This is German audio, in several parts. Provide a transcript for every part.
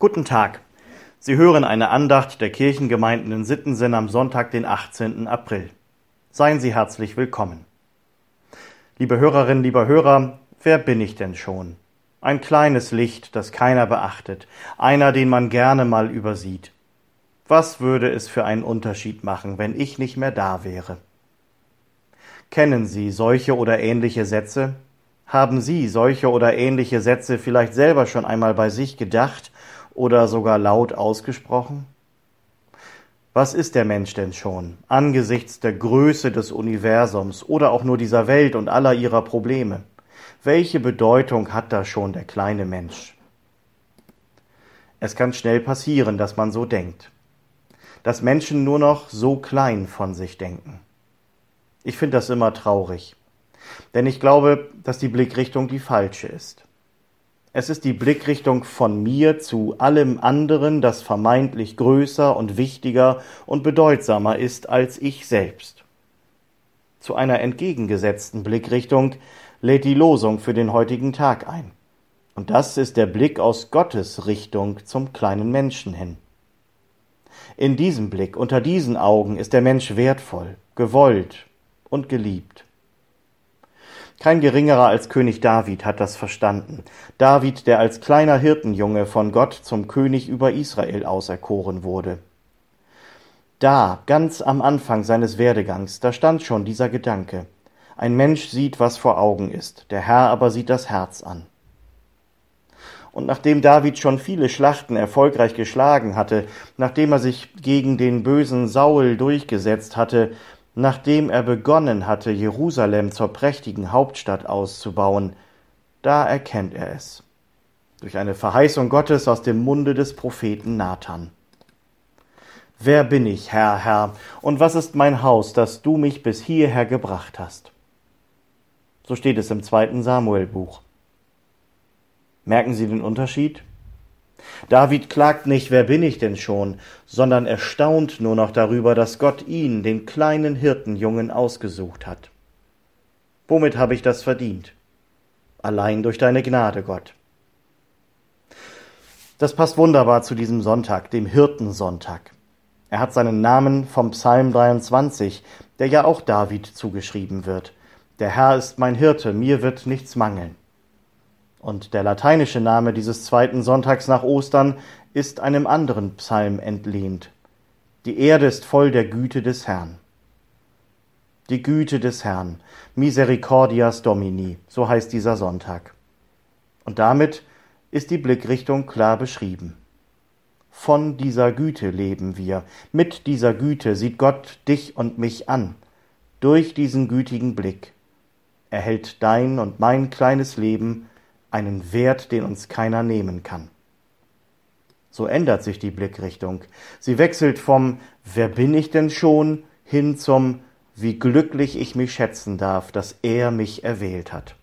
Guten Tag. Sie hören eine Andacht der Kirchengemeinden in Sittensen am Sonntag, den 18. April. Seien Sie herzlich willkommen. Liebe Hörerinnen, lieber Hörer, wer bin ich denn schon? Ein kleines Licht, das keiner beachtet, einer, den man gerne mal übersieht. Was würde es für einen Unterschied machen, wenn ich nicht mehr da wäre? Kennen Sie solche oder ähnliche Sätze? Haben Sie solche oder ähnliche Sätze vielleicht selber schon einmal bei sich gedacht oder sogar laut ausgesprochen? Was ist der Mensch denn schon angesichts der Größe des Universums oder auch nur dieser Welt und aller ihrer Probleme? Welche Bedeutung hat da schon der kleine Mensch? Es kann schnell passieren, dass man so denkt, dass Menschen nur noch so klein von sich denken. Ich finde das immer traurig. Denn ich glaube, dass die Blickrichtung die falsche ist. Es ist die Blickrichtung von mir zu allem anderen, das vermeintlich größer und wichtiger und bedeutsamer ist als ich selbst. Zu einer entgegengesetzten Blickrichtung lädt die Losung für den heutigen Tag ein. Und das ist der Blick aus Gottes Richtung zum kleinen Menschen hin. In diesem Blick, unter diesen Augen ist der Mensch wertvoll, gewollt und geliebt. Kein geringerer als König David hat das verstanden. David, der als kleiner Hirtenjunge von Gott zum König über Israel auserkoren wurde. Da, ganz am Anfang seines Werdegangs, da stand schon dieser Gedanke. Ein Mensch sieht, was vor Augen ist, der Herr aber sieht das Herz an. Und nachdem David schon viele Schlachten erfolgreich geschlagen hatte, nachdem er sich gegen den bösen Saul durchgesetzt hatte, nachdem er begonnen hatte, Jerusalem zur prächtigen Hauptstadt auszubauen, da erkennt er es. Durch eine Verheißung Gottes aus dem Munde des Propheten Nathan. Wer bin ich, Herr, Herr, und was ist mein Haus, dass du mich bis hierher gebracht hast? So steht es im zweiten Samuelbuch. Merken Sie den Unterschied? David klagt nicht, wer bin ich denn schon, sondern erstaunt nur noch darüber, dass Gott ihn, den kleinen Hirtenjungen, ausgesucht hat. Womit habe ich das verdient? Allein durch deine Gnade, Gott. Das passt wunderbar zu diesem Sonntag, dem Hirtensonntag. Er hat seinen Namen vom Psalm 23, der ja auch David zugeschrieben wird. Der Herr ist mein Hirte, mir wird nichts mangeln. Und der lateinische Name dieses zweiten Sonntags nach Ostern ist einem anderen Psalm entlehnt. Die Erde ist voll der Güte des Herrn. Die Güte des Herrn, Misericordias Domini, so heißt dieser Sonntag. Und damit ist die Blickrichtung klar beschrieben. Von dieser Güte leben wir, mit dieser Güte sieht Gott dich und mich an, durch diesen gütigen Blick. Er hält dein und mein kleines Leben einen Wert, den uns keiner nehmen kann. So ändert sich die Blickrichtung. Sie wechselt vom Wer bin ich denn schon hin zum Wie glücklich ich mich schätzen darf, dass er mich erwählt hat.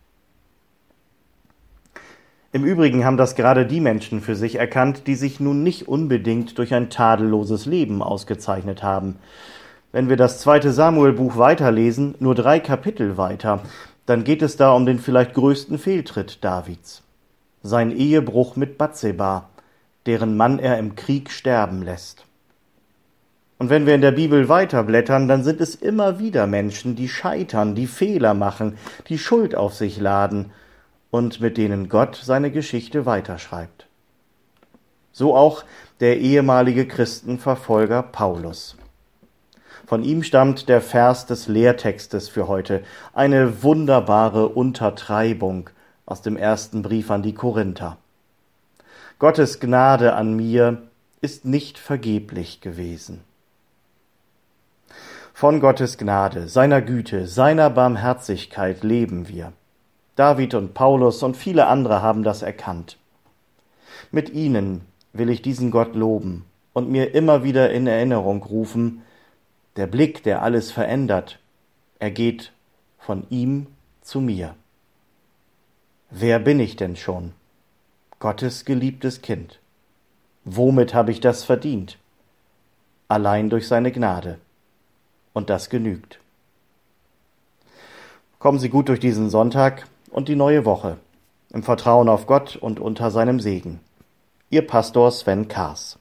Im Übrigen haben das gerade die Menschen für sich erkannt, die sich nun nicht unbedingt durch ein tadelloses Leben ausgezeichnet haben. Wenn wir das zweite Samuelbuch weiterlesen, nur drei Kapitel weiter, dann geht es da um den vielleicht größten Fehltritt Davids. Sein Ehebruch mit Bathseba, deren Mann er im Krieg sterben lässt. Und wenn wir in der Bibel weiterblättern, dann sind es immer wieder Menschen, die scheitern, die Fehler machen, die Schuld auf sich laden und mit denen Gott seine Geschichte weiterschreibt. So auch der ehemalige Christenverfolger Paulus. Von ihm stammt der Vers des Lehrtextes für heute, eine wunderbare Untertreibung aus dem ersten Brief an die Korinther. Gottes Gnade an mir ist nicht vergeblich gewesen. Von Gottes Gnade, seiner Güte, seiner Barmherzigkeit leben wir. David und Paulus und viele andere haben das erkannt. Mit ihnen will ich diesen Gott loben und mir immer wieder in Erinnerung rufen, der Blick, der alles verändert, er geht von ihm zu mir. Wer bin ich denn schon? Gottes geliebtes Kind. Womit habe ich das verdient? Allein durch seine Gnade. Und das genügt. Kommen Sie gut durch diesen Sonntag und die neue Woche, im Vertrauen auf Gott und unter seinem Segen. Ihr Pastor Sven Kaas.